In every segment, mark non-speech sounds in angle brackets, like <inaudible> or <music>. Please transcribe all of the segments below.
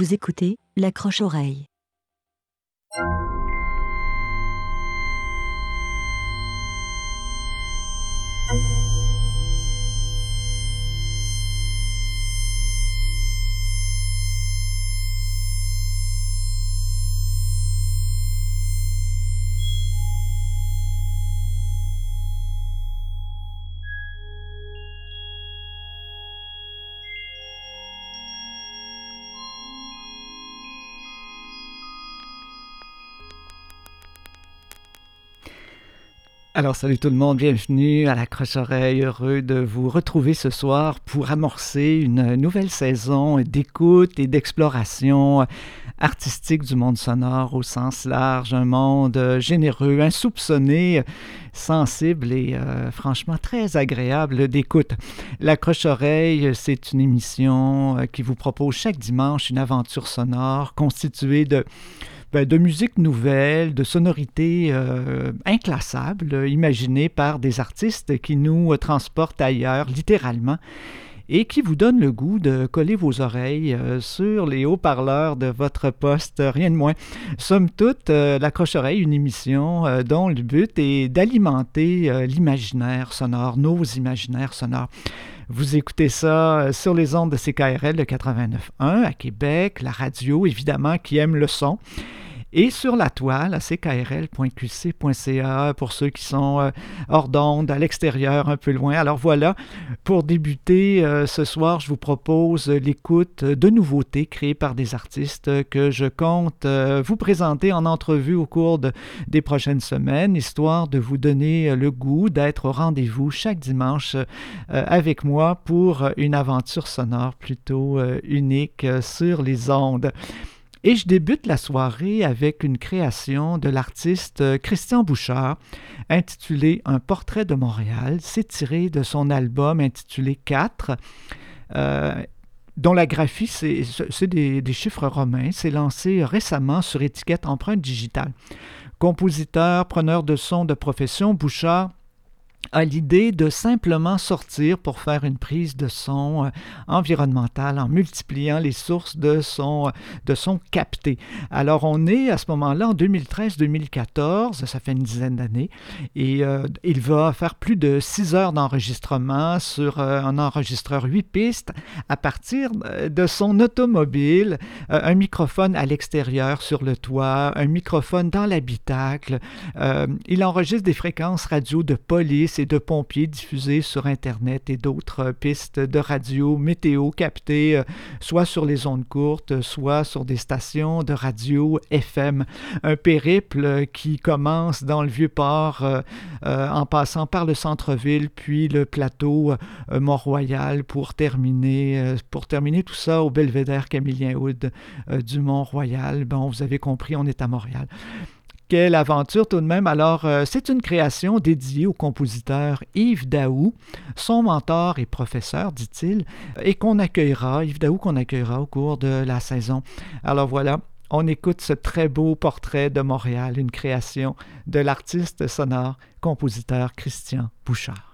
Vous écoutez l'accroche-oreille. Alors, salut tout le monde, bienvenue à la Croche-Oreille. Heureux de vous retrouver ce soir pour amorcer une nouvelle saison d'écoute et d'exploration artistique du monde sonore au sens large. Un monde généreux, insoupçonné, sensible et euh, franchement très agréable d'écoute. La Croche-Oreille, c'est une émission euh, qui vous propose chaque dimanche une aventure sonore constituée de ben, de musique nouvelle, de sonorités euh, inclassables, imaginées par des artistes qui nous transportent ailleurs, littéralement et qui vous donnent le goût de coller vos oreilles euh, sur les haut-parleurs de votre poste, rien de moins. Somme toute, euh, la croche-oreille, une émission dont le but est d'alimenter l'imaginaire sonore, nos imaginaires sonores. Vous écoutez ça sur les ondes de CKRL de 89.1 à Québec, la radio évidemment qui aime le son et sur la toile à ckrl.qc.ca pour ceux qui sont euh, hors d'onde, à l'extérieur, un peu loin. Alors voilà, pour débuter euh, ce soir, je vous propose l'écoute de nouveautés créées par des artistes que je compte euh, vous présenter en entrevue au cours des prochaines semaines, histoire de vous donner le goût d'être au rendez-vous chaque dimanche avec moi pour une aventure sonore plutôt unique sur les ondes. Et je débute la soirée avec une création de l'artiste euh, Christian Bouchard intitulée Un portrait de Montréal. C'est tiré de son album intitulé 4. Euh, dont la graphie, c'est des, des, chiffres romains. C'est lancé récemment sur étiquette empreinte digitale. Compositeur, preneur de son de profession, Bouchard a l'idée de simplement sortir pour faire une prise de son euh, environnemental en multipliant les sources de son, euh, de son capté. Alors on est à ce moment-là en 2013-2014, ça fait une dizaine d'années, et euh, il va faire plus de six heures d'enregistrement sur un enregistreur 8 pistes à partir de son automobile, un microphone à l'extérieur sur le toit, un microphone dans l'habitacle. il enregistre des fréquences radio de police de pompiers diffusés sur Internet et d'autres pistes de radio météo captées euh, soit sur les ondes courtes, soit sur des stations de radio FM. Un périple qui commence dans le Vieux-Port euh, euh, en passant par le centre-ville, puis le plateau Mont-Royal pour terminer, pour terminer tout ça au belvédère Camillien Wood du Mont-Royal. Bon, vous avez compris, on est à Montréal. Quelle aventure tout de même. Alors, euh, c'est une création dédiée au compositeur Yves Daou, son mentor et professeur, dit-il, et qu'on accueillera, Yves Daou qu'on accueillera au cours de la saison. Alors voilà, on écoute ce très beau portrait de Montréal, une création de l'artiste sonore, compositeur Christian Bouchard.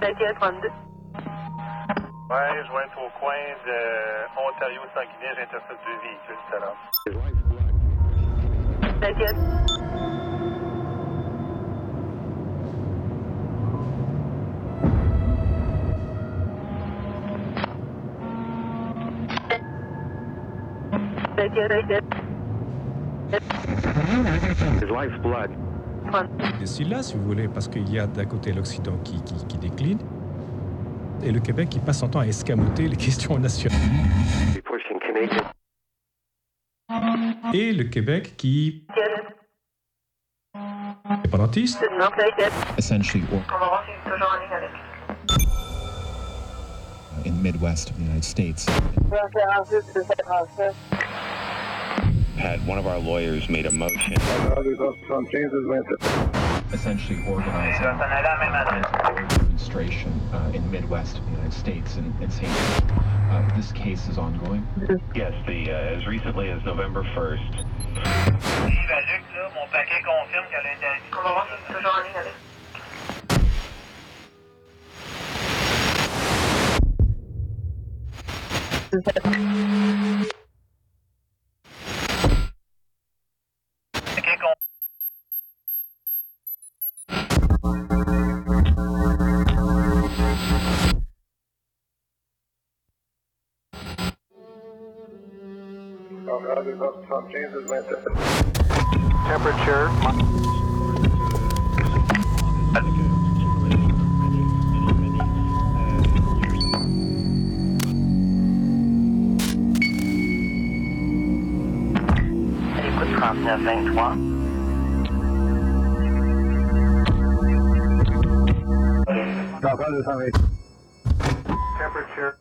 21 32. Ouais, je vais être au coin de Ontario-Sanguinet, j'intercepte deux véhicules tout à l'heure. 21. Et c'est là, si vous voulez, parce qu'il y a d'un côté l'Occident qui, qui- qui décline et le Québec qui passe son temps à escamoter les <laughs> questions nationales. Et le Québec qui est indépendantiste. essentially in the Midwest of the United States. Had one of our lawyers made a motion. Essentially organizing a demonstration uh, in the Midwest of the United States and, and saying uh, this case is ongoing. Yes, the uh, as recently as November 1st. Temperature. Écoute 39 23. Temperature.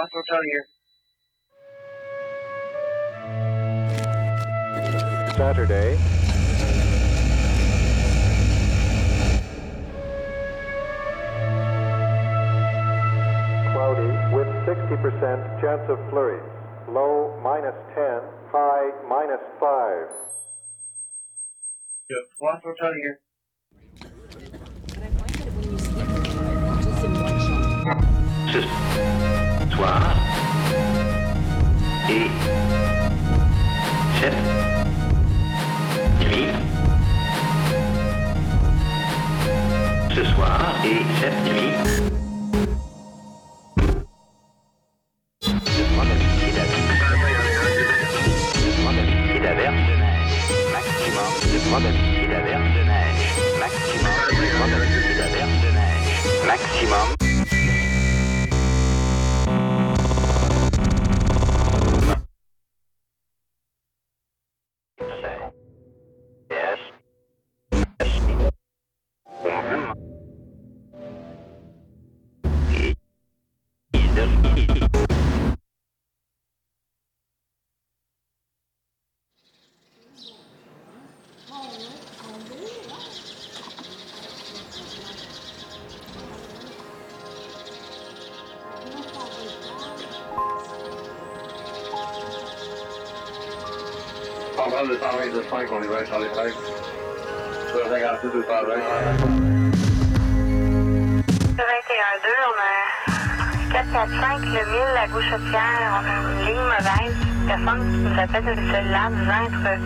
boss will tell. Saturday. Cloudy with 60% chance of flurries. Low minus 10, high minus 5. The boss will tell you. Just soir et cette nuit. Ce soir et cette nuit. De Centrale de 125, on est bien sur les 13. 56 220. 21 2, on a 4 4 5, le 1000, la gauchetière, on a une ligne mauvaise. Personne qui nous appelle de ce cellulaire disant être.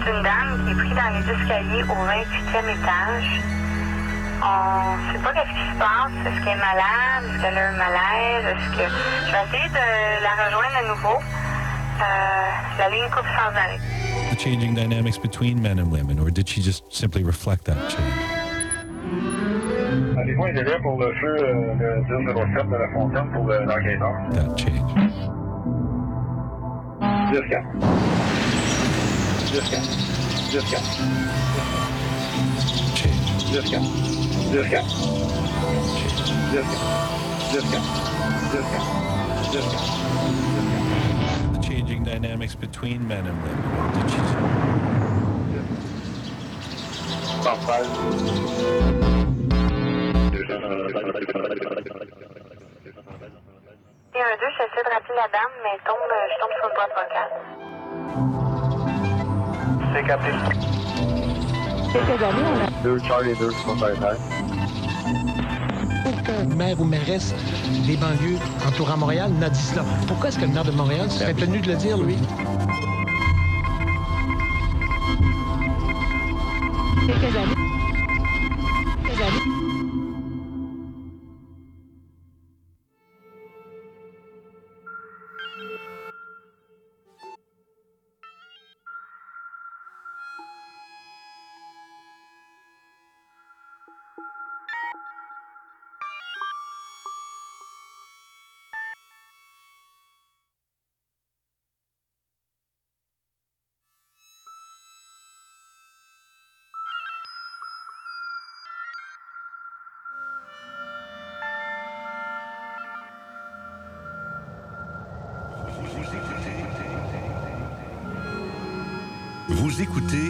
C'est une dame qui est prise dans les escaliers au 28e étage. On ne sait pas qu'est-ce qui se passe. Est-ce qu'elle est malade? Est-ce qu'elle a un malaise? Est-ce que. Je vais essayer de la rejoindre à nouveau. Euh, la ligne coupe sans arrêt. The changing dynamics between men and women, or did she just simply reflect that change? Des fois, il est là pour le feu euh, de 1007 de la fontaine pour euh, l'enquêteur. That change. 10 4. 10 4. 10 4. Change. 10 4. 10 4. The changing dynamics between men and women, or did she? Et un 2, j'essaie de rappeler la dame, mais tombe, je tombe sur le boîte vocale. C'est capté. Quelques années, on a 2 Charlie 2, Aucun maire ou mairesse des banlieues entourant Montréal n'a dit cela. Pourquoi est-ce que le maire de Montréal serait tenu de le dire, lui? quelques années. Écoutez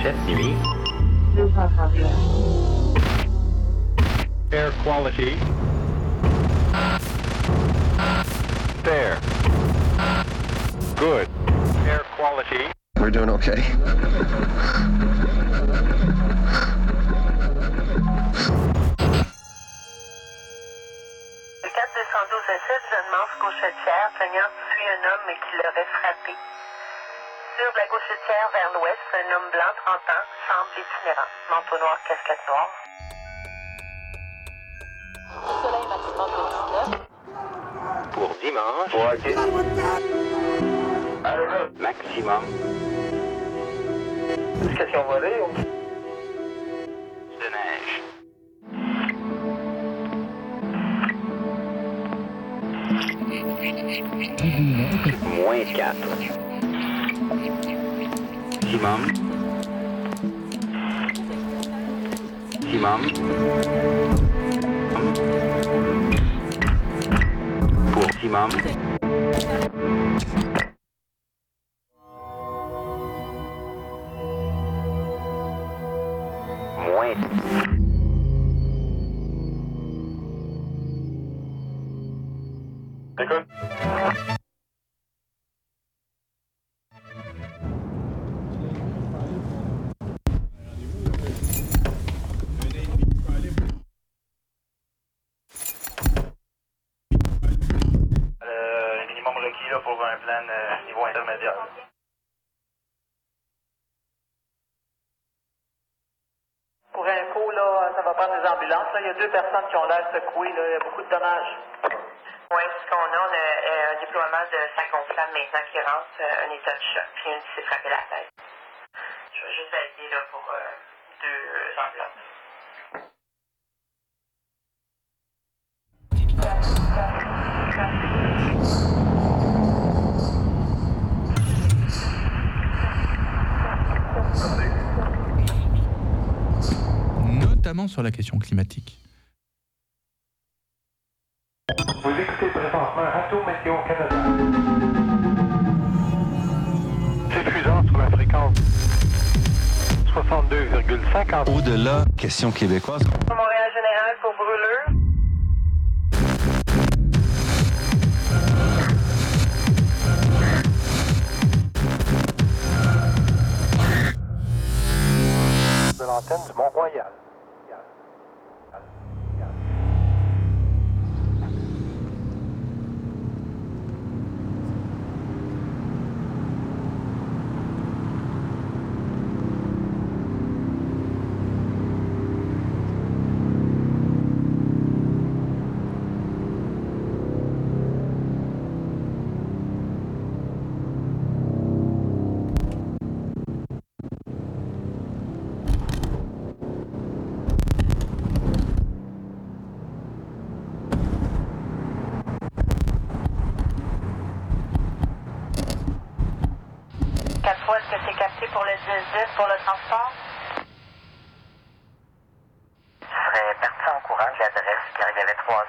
soir cette nuit Air quality. Fair. Good. Air quality. We're doing okay. Le 4212 7, jeune manche gauchetière, plaignant suit un homme et qui l'aurait frappé. Sur la gauchetière vers l'ouest, un homme blanc, 30 ans, semble itinérant. Manteau noir, casquette noire. Soleil maximum de 19. pour dimanche maximum Question volée ou... de neige. Moins 4. Maximum. Maximum. Pour maximum. Va prendre des ambulances. Il y a deux personnes qui ont l'air secouées. Il y a beaucoup de dommages. Oui, ce qu'on a, on euh, un déploiement de sac gonflable maintenant qui rentre, euh, un état de choc, puis qui s'est frappé la tête. Sur la question climatique. Vous écoutez présentement Radio Météo Canada. Diffusant sur la fréquence 62,50. Au-delà, question québécoise. Montréal Général pour brûleux. de l'antenne du Mont-Royal.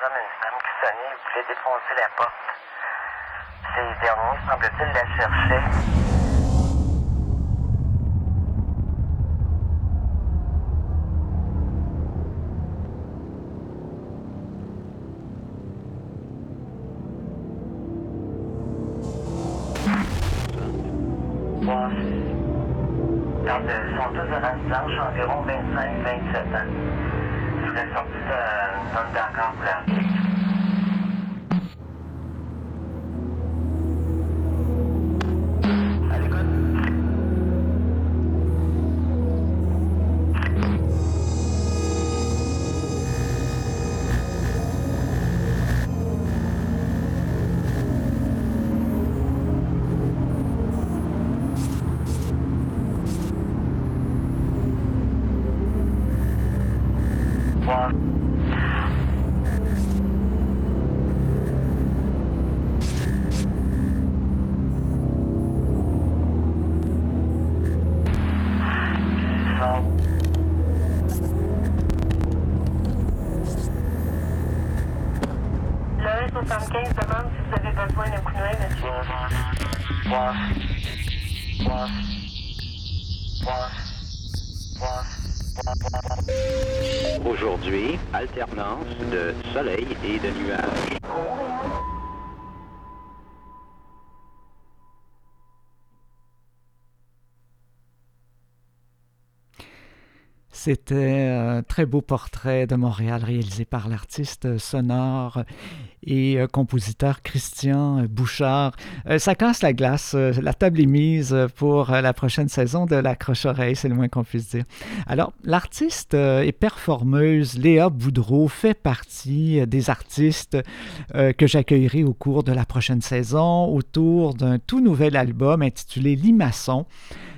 Hommes et une femme qui sonnaient et voulaient défoncer la porte. Ces derniers, semble-t-il, la cherchaient. Environ 25-27 ans. C'était un très beau portrait de Montréal réalisé par l'artiste sonore et euh, compositeur Christian Bouchard. Euh, ça casse la glace. Euh, La table est mise pour euh, la prochaine saison de La Croche-Oreille, c'est le moins qu'on puisse dire. Alors, l'artiste euh, et performeuse Léa Boudreau fait partie des artistes euh, que j'accueillerai au cours de la prochaine saison autour d'un tout nouvel album intitulé Limaçon.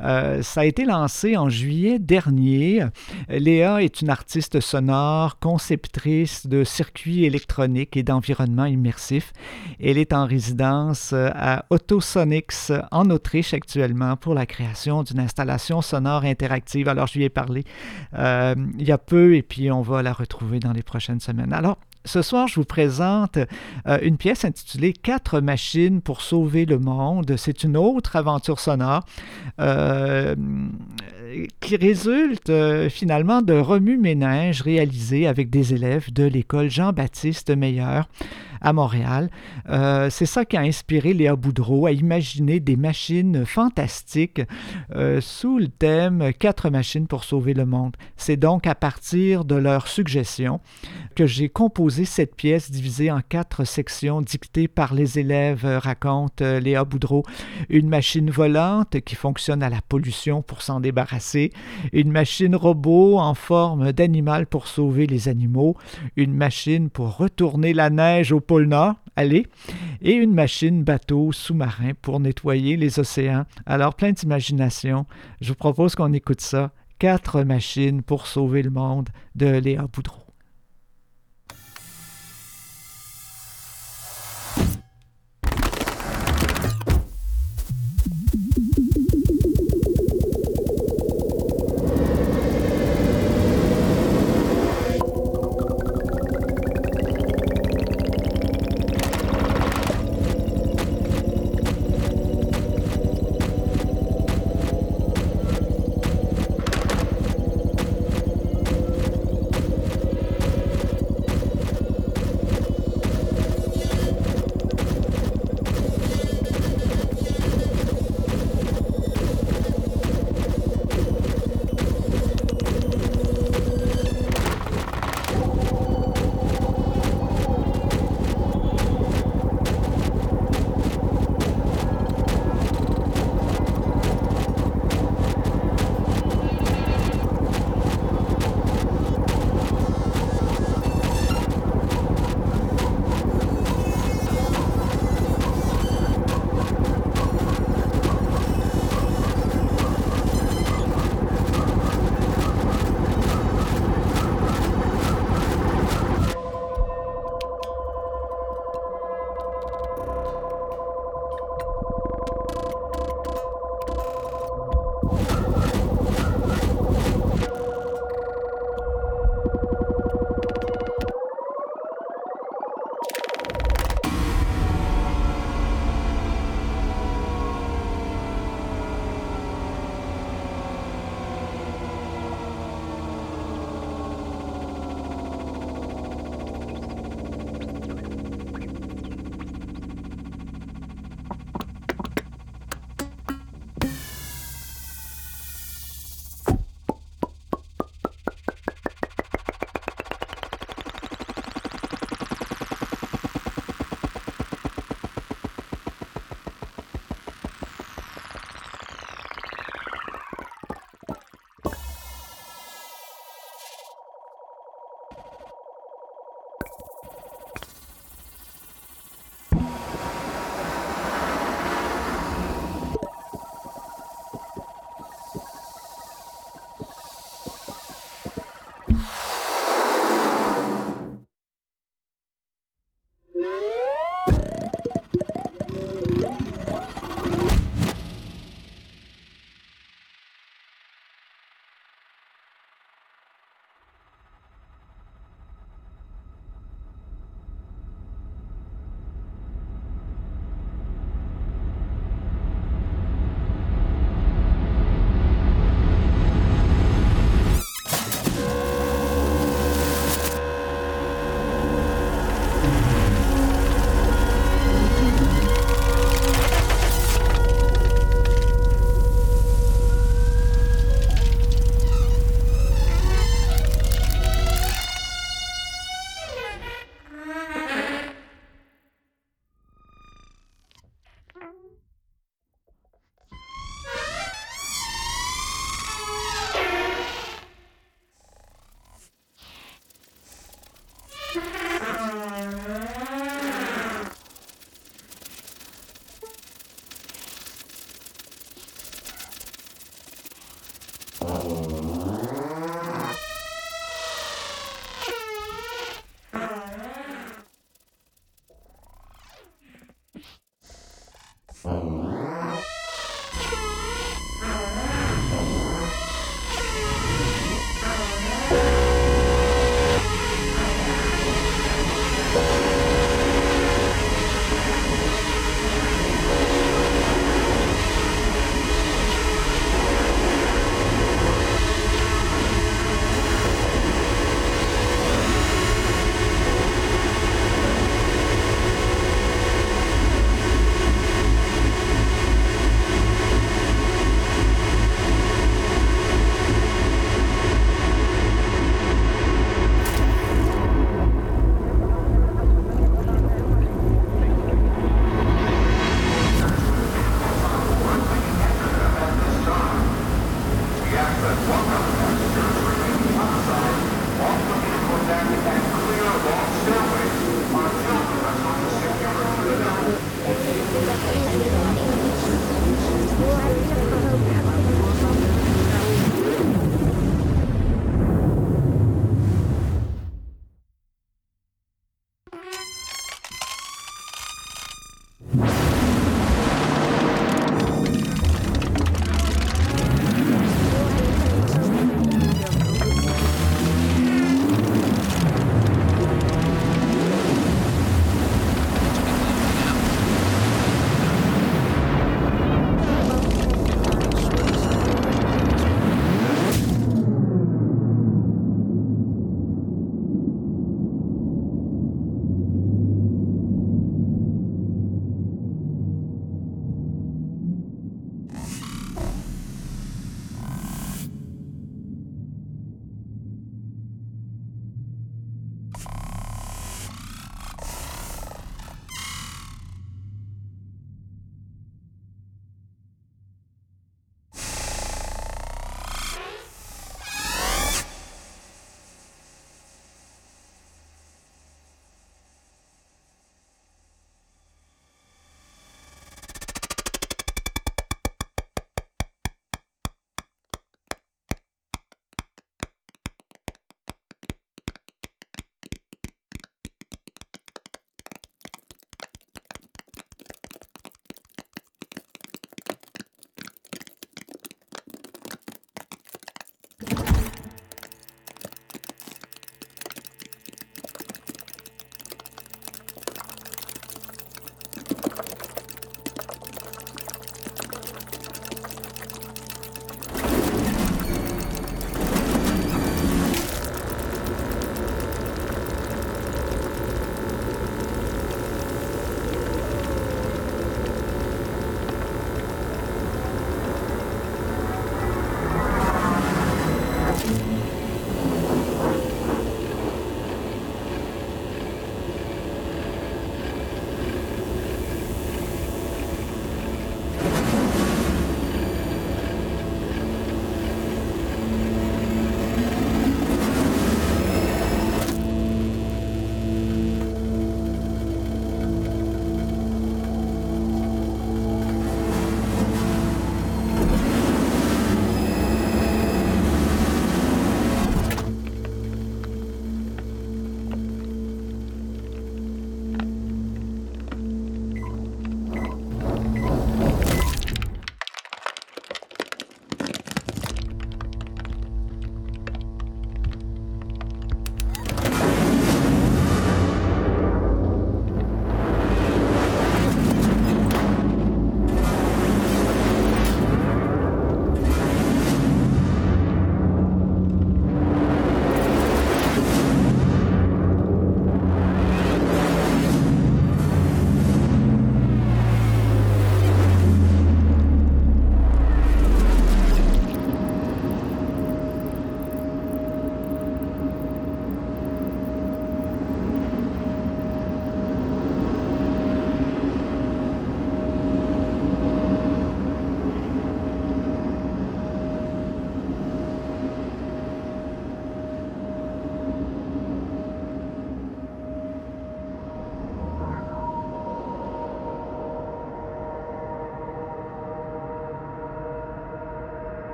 Euh, ça a été lancé en juillet dernier. Léa est une artiste sonore, conceptrice de circuits électroniques et immersifs. Elle est en résidence euh, à Autosonics en Autriche actuellement pour la création d'une installation sonore interactive. Alors, je lui ai parlé euh, il y a peu et puis on va la retrouver dans les prochaines semaines. Alors, ce soir, je vous présente euh, une pièce intitulée Quatre machines pour sauver le monde. C'est une autre aventure sonore qui résulte euh, finalement d'un remue-ménage réalisé avec des élèves de l'école Jean-Baptiste Meyer à Montréal. Euh, c'est ça qui a inspiré Léa Boudreau à imaginer des machines fantastiques euh, sous le thème Quatre machines pour sauver le monde. C'est donc à partir de leurs suggestions que j'ai composé cette pièce divisée en quatre sections dictées par les élèves, raconte Léa Boudreau. Une machine volante qui fonctionne à la pollution pour s'en débarrasser, une machine robot en forme d'animal pour sauver les animaux, une machine pour retourner la neige au pôle Nord, allez, et une machine bateau sous-marin pour nettoyer les océans. Alors plein d'imagination. Je vous propose qu'on écoute ça. Quatre machines pour sauver le monde de Léa Boudreau.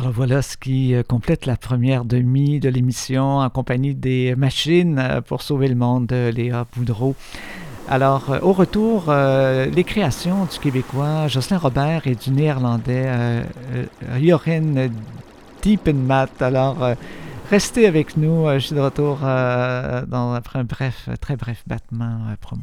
Alors voilà ce qui euh, complète la première demi de l'émission en compagnie des machines euh, pour sauver le monde, Léa Boudreau. Alors, euh, au retour, les créations du Québécois Jocelyn Robert et du Néerlandais euh, Jochen Diepenmatt. Alors, restez avec nous. je suis de retour dans, après un bref, très bref battement promo.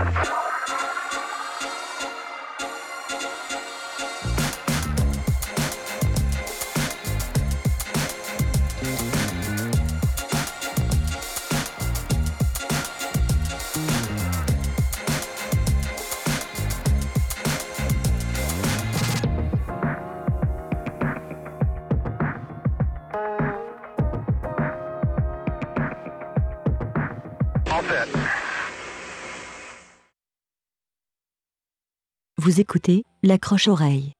Vous écoutez l'accroche-oreille.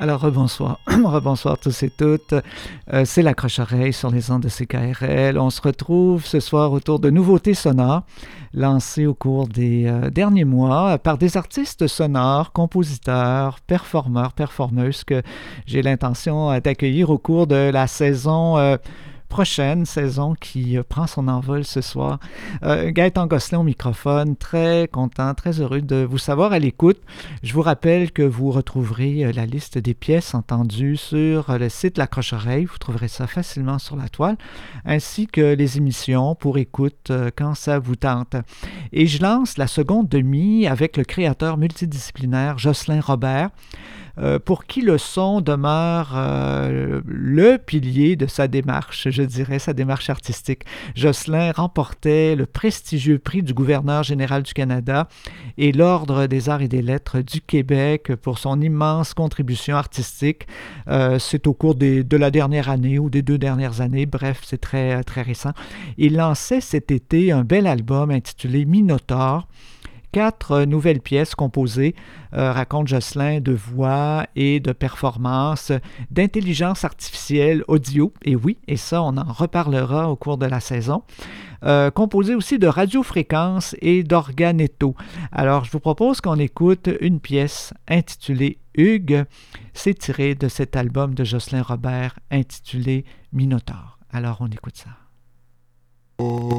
Alors, rebonsoir. <clears throat> rebonsoir tous et toutes. Euh, c'est l'accroche-oreille sur les ondes de CKRL. On se retrouve ce soir autour de nouveautés sonores lancées au cours des euh, derniers mois par des artistes sonores, compositeurs, performeurs, performeuses que j'ai l'intention euh, d'accueillir au cours de la saison prochaine saison qui euh, prend son envol ce soir. Euh, Gaëtan Gosselin au microphone, très content, très heureux de vous savoir à l'écoute. Je vous rappelle que vous retrouverez euh, la liste des pièces entendues sur le site La Croche-Oreille. Vous trouverez ça facilement sur la toile, ainsi que les émissions pour écoute quand ça vous tente. Et je lance la seconde demi avec le créateur multidisciplinaire Jocelyn Robert. Euh, pour qui le son demeure euh, le pilier de sa démarche, je dirais, sa démarche artistique. Jocelyn remportait le prestigieux prix du gouverneur général du Canada et l'Ordre des arts et des lettres du Québec pour son immense contribution artistique. Euh, c'est au cours de la dernière année ou des deux dernières années, bref, c'est très, très récent. Il lançait cet été un bel album intitulé Minotaur quatre nouvelles pièces composées, euh, raconte Jocelyn, de voix et de performances, d'intelligence artificielle audio, et oui, et ça, on en reparlera au cours de la saison. Euh, composées aussi de radiofréquences et d'organetto. Alors, je vous propose qu'on écoute une pièce intitulée Hugues. C'est tiré de cet album de Jocelyn Robert intitulé Minotaur. Alors, on écoute ça. Oh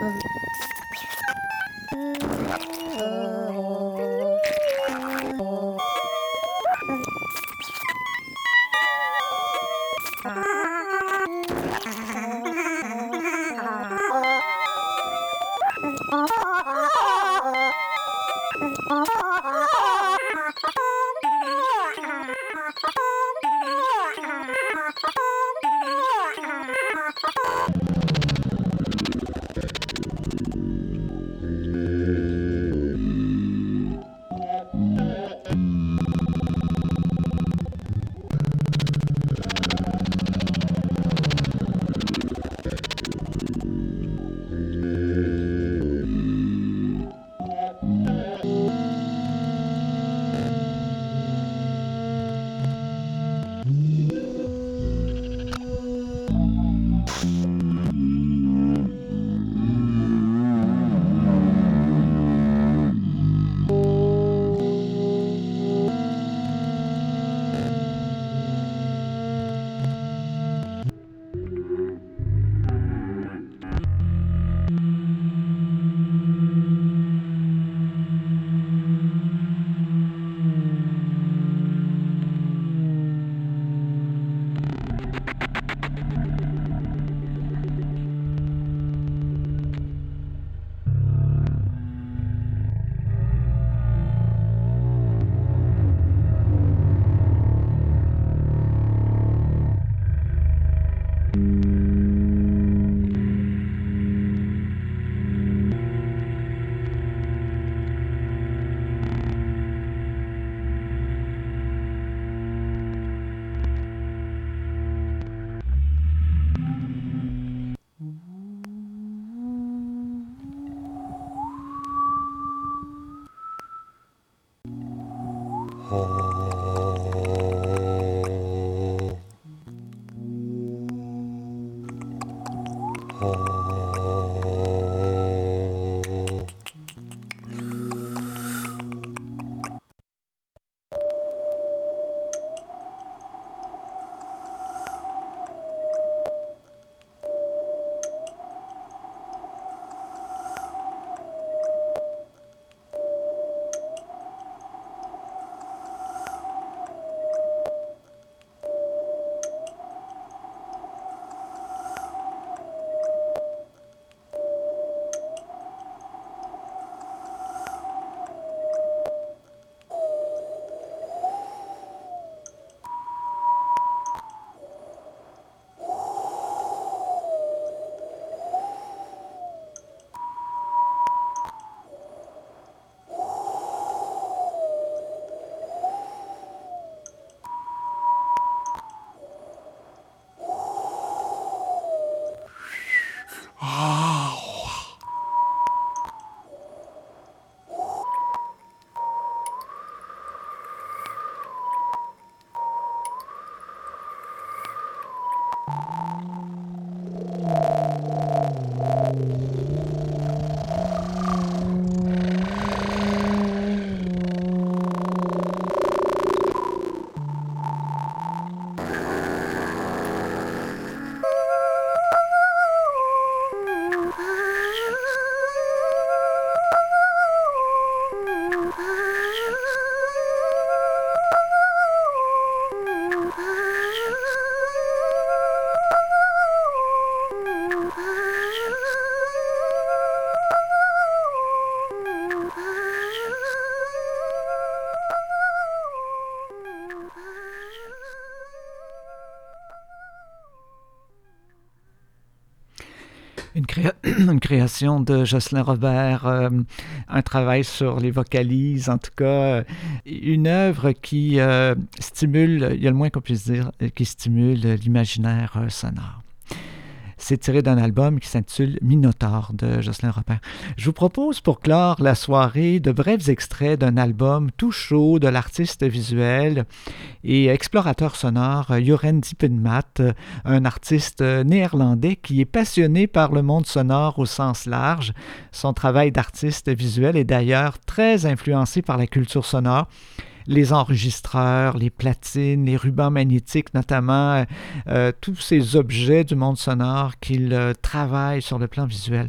嗯。De Jocelyn Robert, euh, un travail sur les vocalises, en tout cas, euh, une œuvre qui euh, stimule, il y a le moins qu'on puisse dire, qui stimule l'imaginaire sonore. C'est tiré d'un album qui s'intitule Minotaure de Jocelyn Robert. Je vous propose pour clore la soirée de brefs extraits d'un album tout chaud de l'artiste visuel et explorateur sonore Joren Diepenmaat, un artiste néerlandais qui est passionné par le monde sonore au sens large. Son travail d'artiste visuel est d'ailleurs très influencé par la culture sonore les enregistreurs, les platines, les rubans magnétiques, notamment euh, tous ces objets du monde sonore qu'il euh, travaille sur le plan visuel.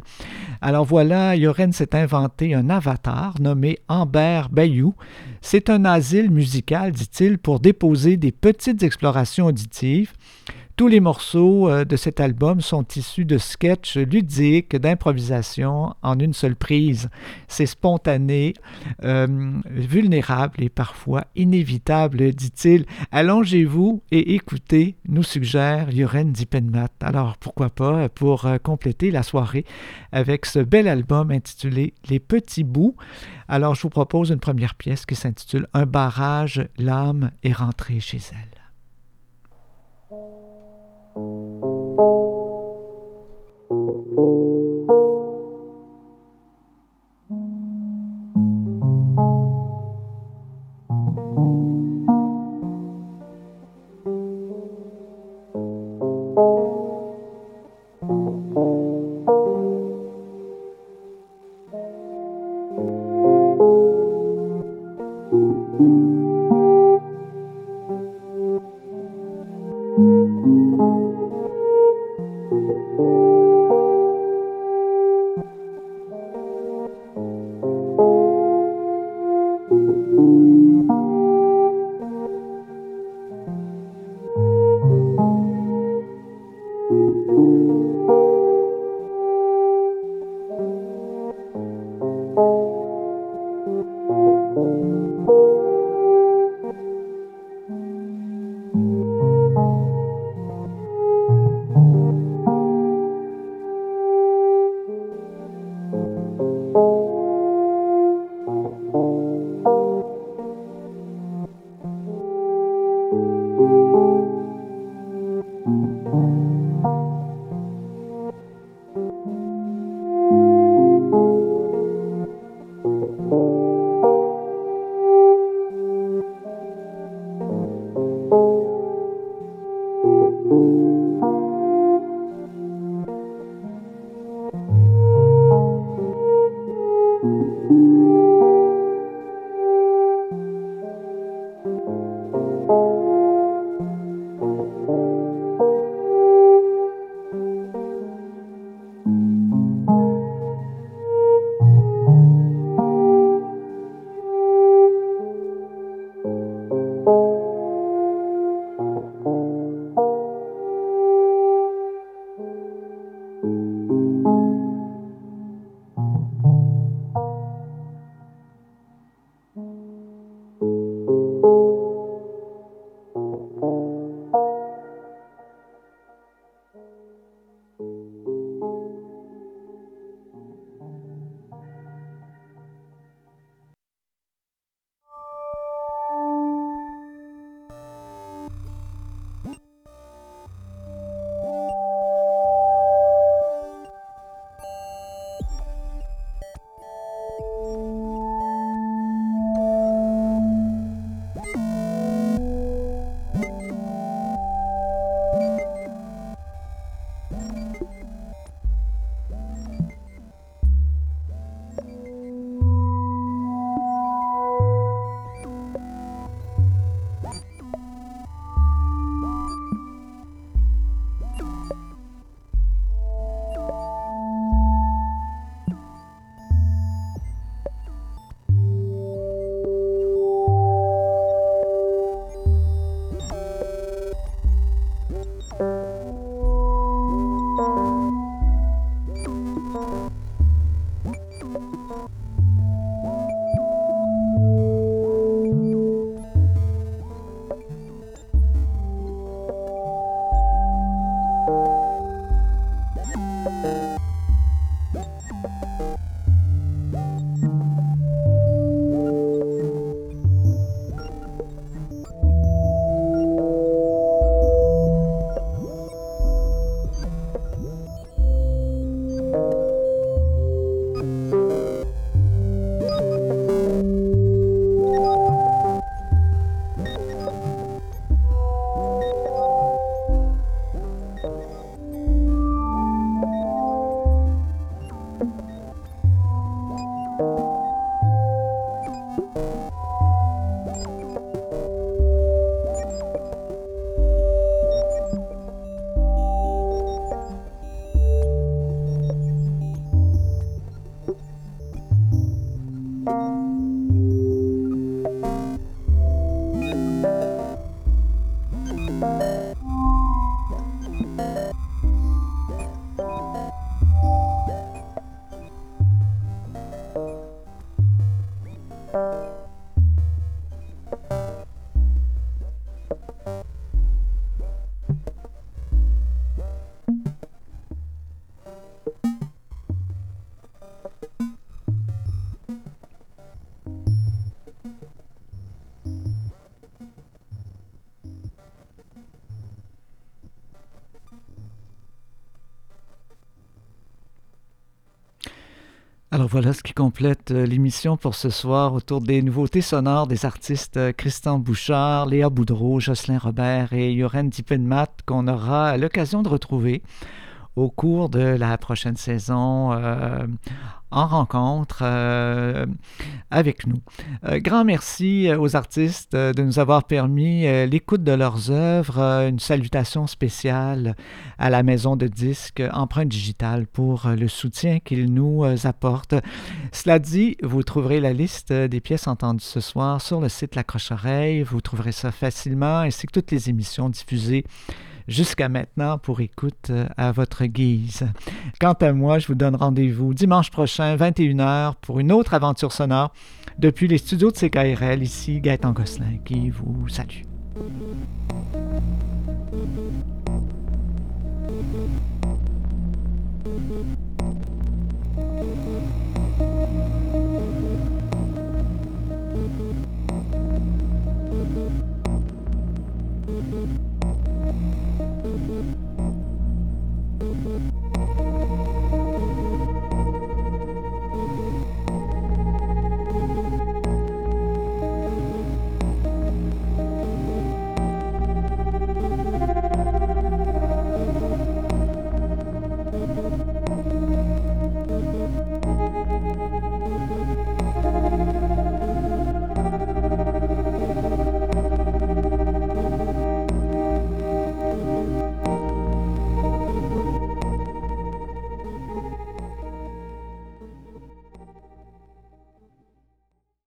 Alors voilà, Yoren s'est inventé un avatar nommé Amber Bayou. C'est un asile musical, dit-il, pour déposer des petites explorations auditives. Tous les morceaux euh, de cet album sont issus de sketchs ludiques, d'improvisation en une seule prise. C'est spontané, euh, vulnérable et parfois inévitable, dit-il. Allongez-vous et écoutez, nous suggère Yoren Diepenmaat. Alors pourquoi pas pour euh, compléter la soirée avec ce bel album intitulé Les petits bouts. Alors je vous propose une première pièce qui s'intitule Un barrage, l'âme est rentrée chez elle. Alors voilà ce qui complète euh, l'émission pour ce soir autour des nouveautés sonores des artistes euh, Christian Bouchard, Léa Boudreau, Jocelyn Robert et Yoren Dippenmat qu'on aura l'occasion de retrouver au cours de la prochaine saison euh, en rencontre euh, avec nous. Euh, grand merci aux artistes de nous avoir permis l'écoute de leurs œuvres. une salutation spéciale à la maison de disques Empreinte Digitale pour le soutien qu'ils nous apportent. Cela dit, vous trouverez la liste des pièces entendues ce soir sur le site La Croche-Oreille. Vous trouverez ça facilement ainsi que toutes les émissions diffusées jusqu'à maintenant pour écoute euh, à votre guise. Quant à moi, je vous donne rendez-vous dimanche prochain, 21h, pour une autre aventure sonore depuis les studios de CKRL. Ici, Gaëtan Gosselin qui vous salue.